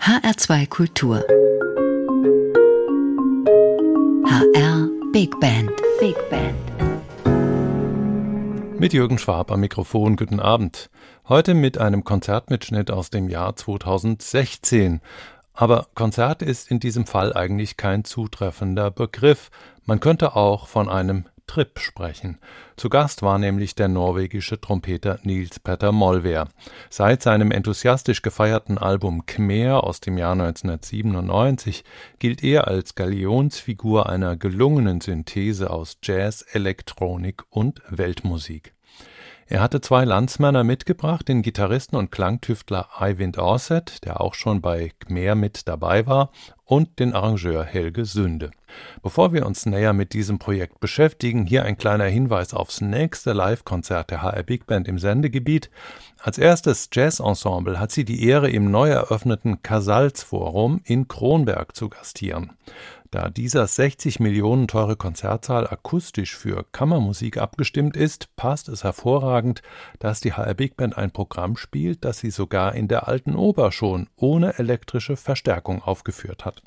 HR2 Kultur. HR Big Band. Big Band. Mit Jürgen Schwab am Mikrofon, guten Abend. Heute mit einem Konzertmitschnitt aus dem Jahr 2016. Aber Konzert ist in diesem Fall eigentlich kein zutreffender Begriff. Man könnte auch von einem Trip sprechen. Zu Gast war nämlich der norwegische Trompeter Nils Petter Molver. Seit seinem enthusiastisch gefeierten Album Khmer aus dem Jahr 1997 gilt er als Galionsfigur einer gelungenen Synthese aus Jazz, Elektronik und Weltmusik. Er hatte zwei Landsmänner mitgebracht, den Gitarristen und Klangtüftler Eivind Orset, der auch schon bei Khmer mit dabei war, und den Arrangeur Helge Sünde. Bevor wir uns näher mit diesem Projekt beschäftigen, hier ein kleiner Hinweis aufs nächste Live-Konzert der HR Big Band im Sendegebiet. Als erstes Jazz-Ensemble hat sie die Ehre, im neu eröffneten Casals Forum in Kronberg zu gastieren. Da dieser 60 Millionen teure Konzertsaal akustisch für Kammermusik abgestimmt ist, passt es hervorragend, dass die HR Big Band ein Programm spielt, das sie sogar in der alten Oper schon ohne elektrische Verstärkung aufgeführt hat.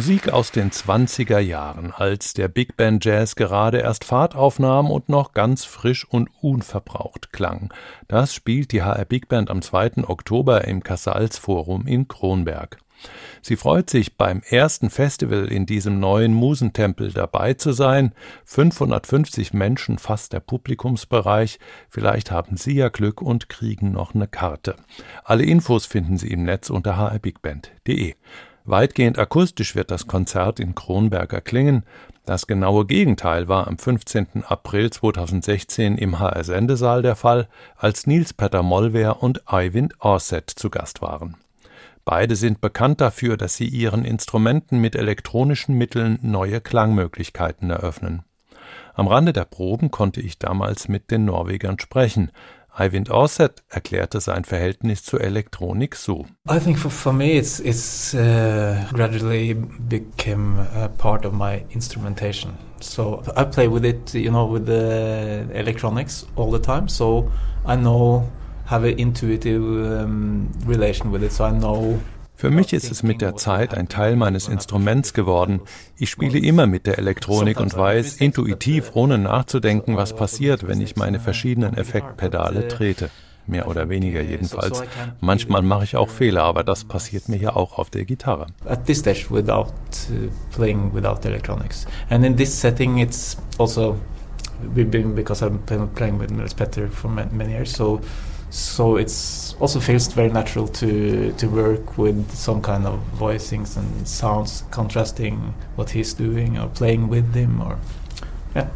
Musik aus den 20er Jahren, als der Big Band Jazz gerade erst Fahrt aufnahm und noch ganz frisch und unverbraucht klang. Das spielt die HR Big Band am 2. Oktober im Casals Forum in Kronberg. Sie freut sich, beim ersten Festival in diesem neuen Musentempel dabei zu sein. 550 Menschen fasst der Publikumsbereich. Vielleicht haben Sie ja Glück und kriegen noch eine Karte. Alle Infos finden Sie im Netz unter hrbigband.de. Weitgehend akustisch wird das Konzert in Kronberg erklingen. Das genaue Gegenteil war am 15. April 2016 im HR Sendesaal der Fall, als Nils Petter Mollwehr und Eivind Orset zu Gast waren. Beide sind bekannt dafür, dass sie ihren Instrumenten mit elektronischen Mitteln neue Klangmöglichkeiten eröffnen. Am Rande der Proben konnte ich damals mit den Norwegern sprechen. Eivind Orset erklärte sein Verhältnis zur Elektronik so. I think for, for me it's, it's uh, gradually became a part of my instrumentation. So I play with it, you know, with the electronics all the time. So I know, have an intuitive um, relation with it. So I know für mich ist es mit der Zeit ein Teil meines Instruments geworden. Ich spiele immer mit der Elektronik und weiß intuitiv, ohne nachzudenken, was passiert, wenn ich meine verschiedenen Effektpedale trete. Mehr oder weniger jedenfalls. Manchmal mache ich auch Fehler, aber das passiert mir ja auch auf der Gitarre. At this stage without uh, playing without electronics. And in this setting it's also because I've been playing with Nils Petter for many years, so so it's also feels very natural to to work with some kind of voicings and sounds contrasting what he's doing or playing with him or yeah.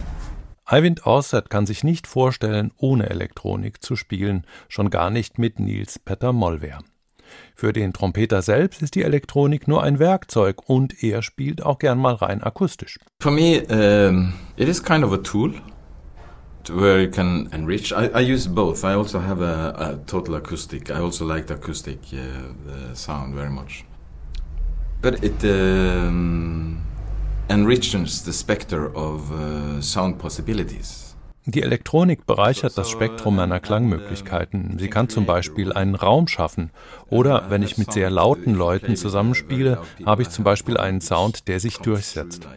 Eivind Orsat kann sich nicht vorstellen, ohne Elektronik zu spielen, schon gar nicht mit Nils Petter Mollwehr. Für den Trompeter selbst ist die Elektronik nur ein Werkzeug und er spielt auch gern mal rein akustisch. For me, um, it is kind of a tool where you can enrich. I, I use both. I also have a, a, total acoustic. I also like the acoustic uh, the sound very much. But it um, enriches the specter of uh, sound possibilities. Die Elektronik bereichert das Spektrum meiner Klangmöglichkeiten. Sie kann zum Beispiel einen Raum schaffen. Oder wenn ich mit sehr lauten Leuten zusammenspiele, habe ich zum Beispiel einen Sound, der sich durchsetzt.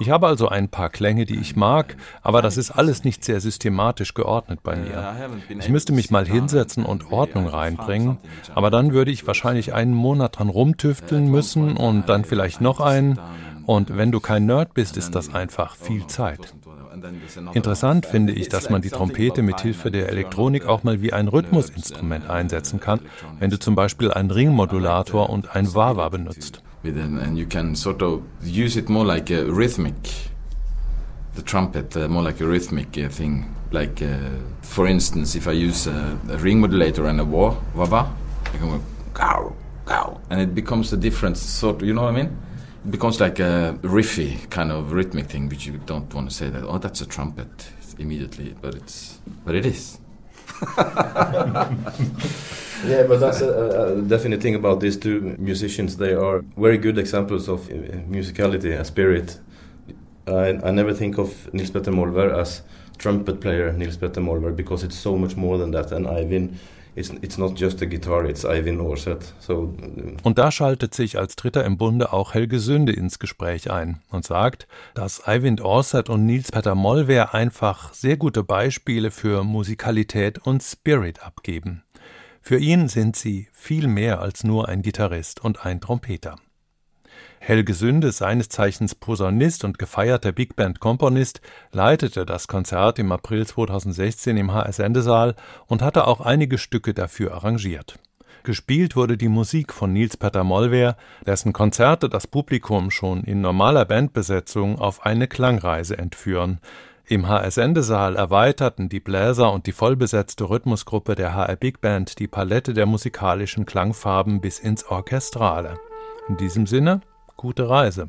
Ich habe also ein paar Klänge, die ich mag, aber das ist alles nicht sehr systematisch geordnet bei mir. Ich müsste mich mal hinsetzen und Ordnung reinbringen, aber dann würde ich wahrscheinlich einen Monat dran rumtüfteln müssen und dann vielleicht noch einen. Und wenn du kein Nerd bist, ist das einfach viel Zeit. Interessant finde ich, dass man die Trompete mit Hilfe der Elektronik auch mal wie ein Rhythmusinstrument einsetzen kann, wenn du zum Beispiel einen Ringmodulator und ein Wah-Wah benutzt. with them, and you can sort of use it more like a rhythmic. The trumpet, uh, more like a rhythmic uh, thing. Like, uh, for instance, if I use a, a ring modulator and a wah, wah, I can go gow, gow, and it becomes a different sort. You know what I mean? Becomes like a riffy kind of rhythmic thing, which you don't want to say that. Oh, that's a trumpet immediately, but it's but it is. yeah, but that's a, a, definite thing about these two musicians. They are very good examples of uh, musicality and spirit. I, I never think of Nils Petter Molver as trumpet player Nils Petter Molver because it's so much more than that. And Ivan, it's, it's not just a guitar, it's Ivan Orset. So, uh, und da schaltet sich als Dritter im Bunde auch Helge Sünde ins Gespräch ein und sagt, dass Eivind Orset und Nils Petter Mollwer einfach sehr gute Beispiele für Musikalität und Spirit abgeben. Für ihn sind sie viel mehr als nur ein Gitarrist und ein Trompeter. Helge Sünde, seines Zeichens Posaunist und gefeierter Big Band Komponist, leitete das Konzert im April 2016 im HS Sendesaal und hatte auch einige Stücke dafür arrangiert. Gespielt wurde die Musik von Nils Petter Mollwehr, dessen Konzerte das Publikum schon in normaler Bandbesetzung auf eine Klangreise entführen, im HR-Sendesaal erweiterten die Bläser und die vollbesetzte Rhythmusgruppe der HR Big Band die Palette der musikalischen Klangfarben bis ins Orchestrale. In diesem Sinne, gute Reise.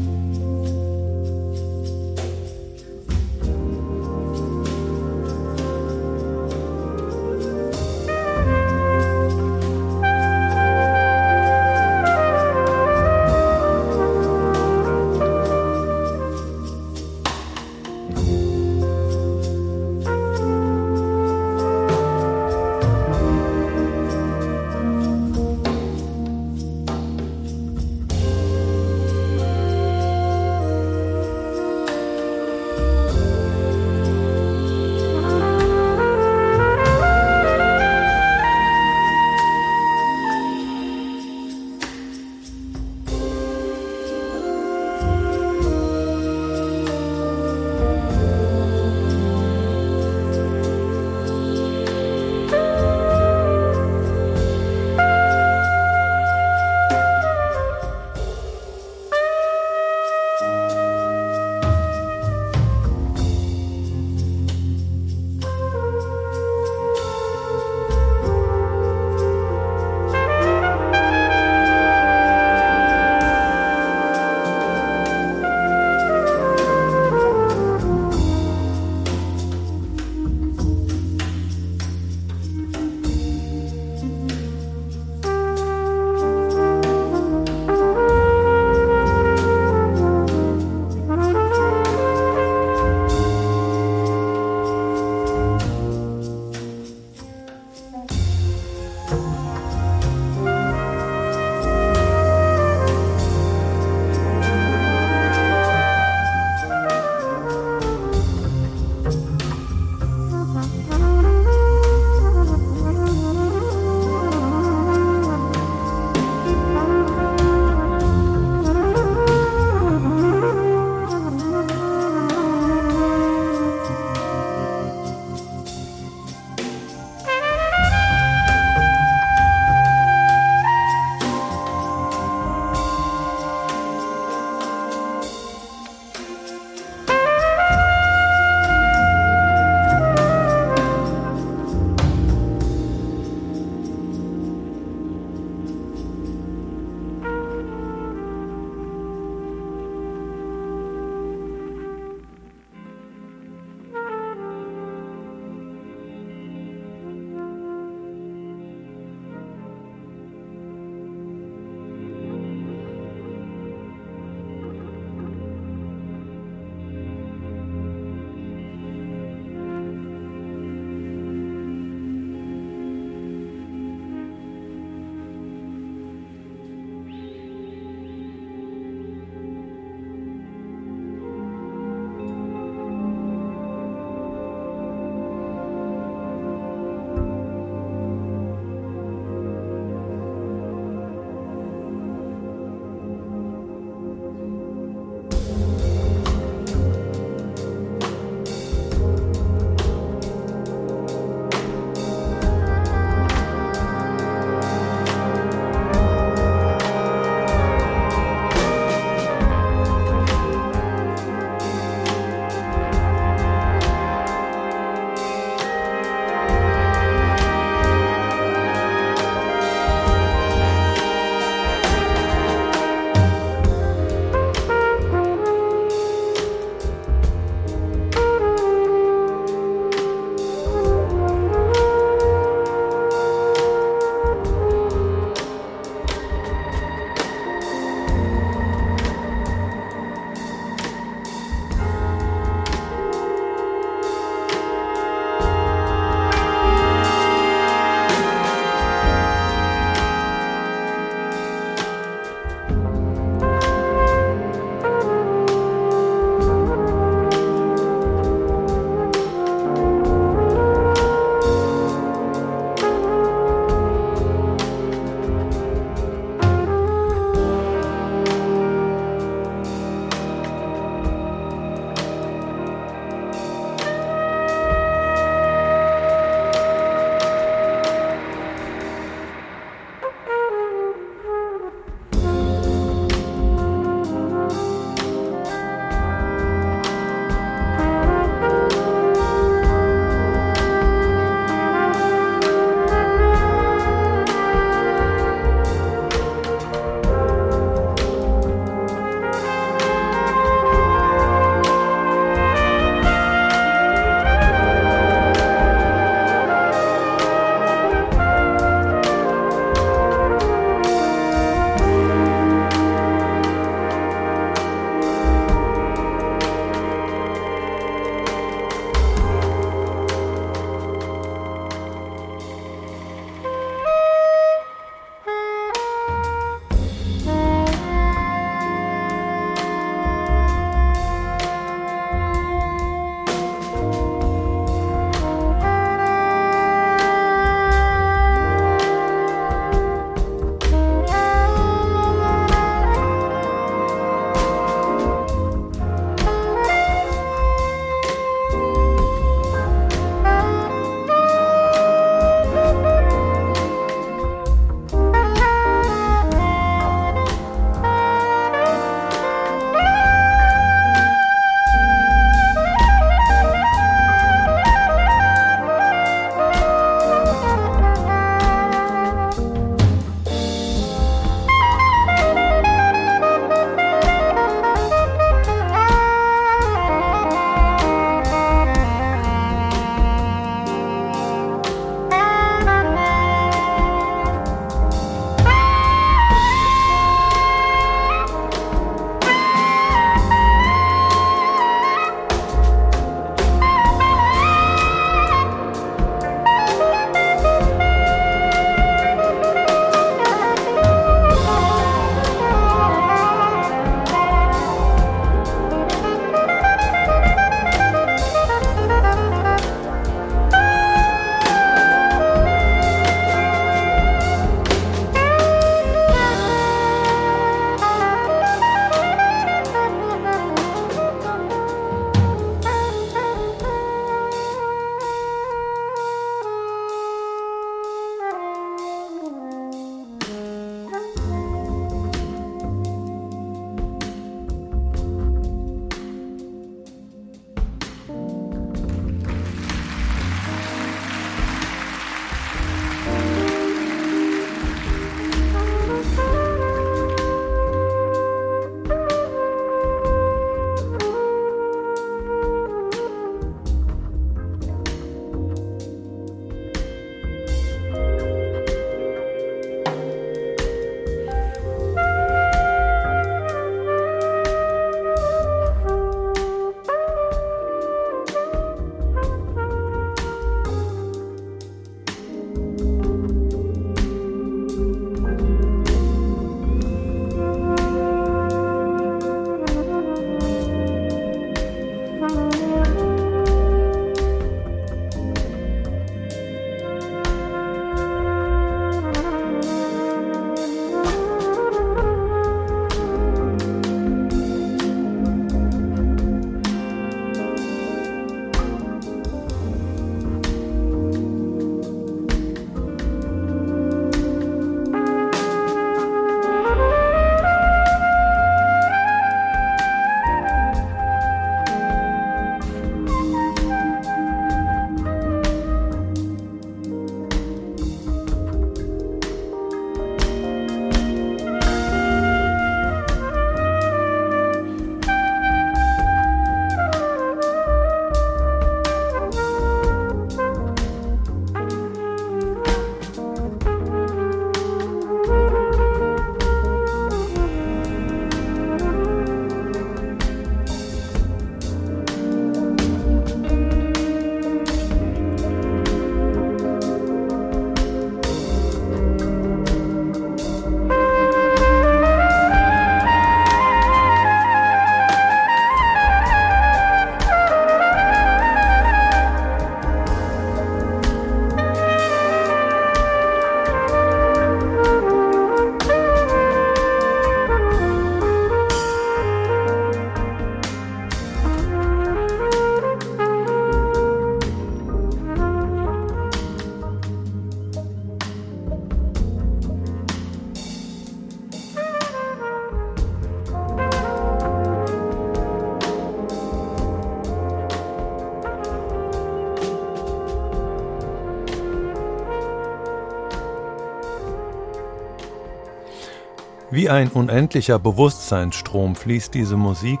Wie ein unendlicher Bewusstseinsstrom fließt diese Musik,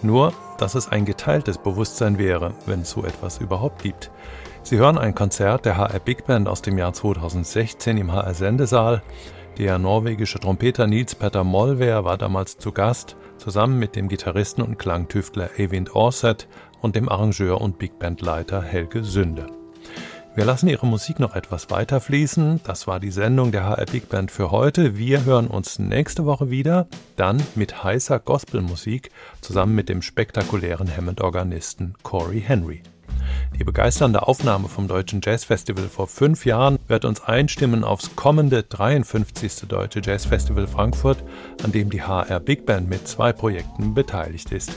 nur dass es ein geteiltes Bewusstsein wäre, wenn es so etwas überhaupt gibt. Sie hören ein Konzert der HR Big Band aus dem Jahr 2016 im HR Sendesaal. Der norwegische Trompeter Nils Petter Molver war damals zu Gast, zusammen mit dem Gitarristen und Klangtüftler Eivind Orset und dem Arrangeur und Big Bandleiter Helge Sünde. Wir lassen Ihre Musik noch etwas weiter fließen. Das war die Sendung der HR Big Band für heute. Wir hören uns nächste Woche wieder, dann mit heißer Gospelmusik zusammen mit dem spektakulären Hammond-Organisten Corey Henry. Die begeisternde Aufnahme vom Deutschen Jazzfestival vor fünf Jahren wird uns einstimmen aufs kommende 53. Deutsche Jazzfestival Frankfurt, an dem die HR Big Band mit zwei Projekten beteiligt ist.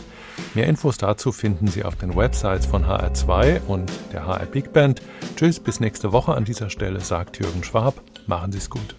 Mehr Infos dazu finden Sie auf den Websites von HR2 und der HR Big Band. Tschüss, bis nächste Woche an dieser Stelle, sagt Jürgen Schwab. Machen Sie es gut.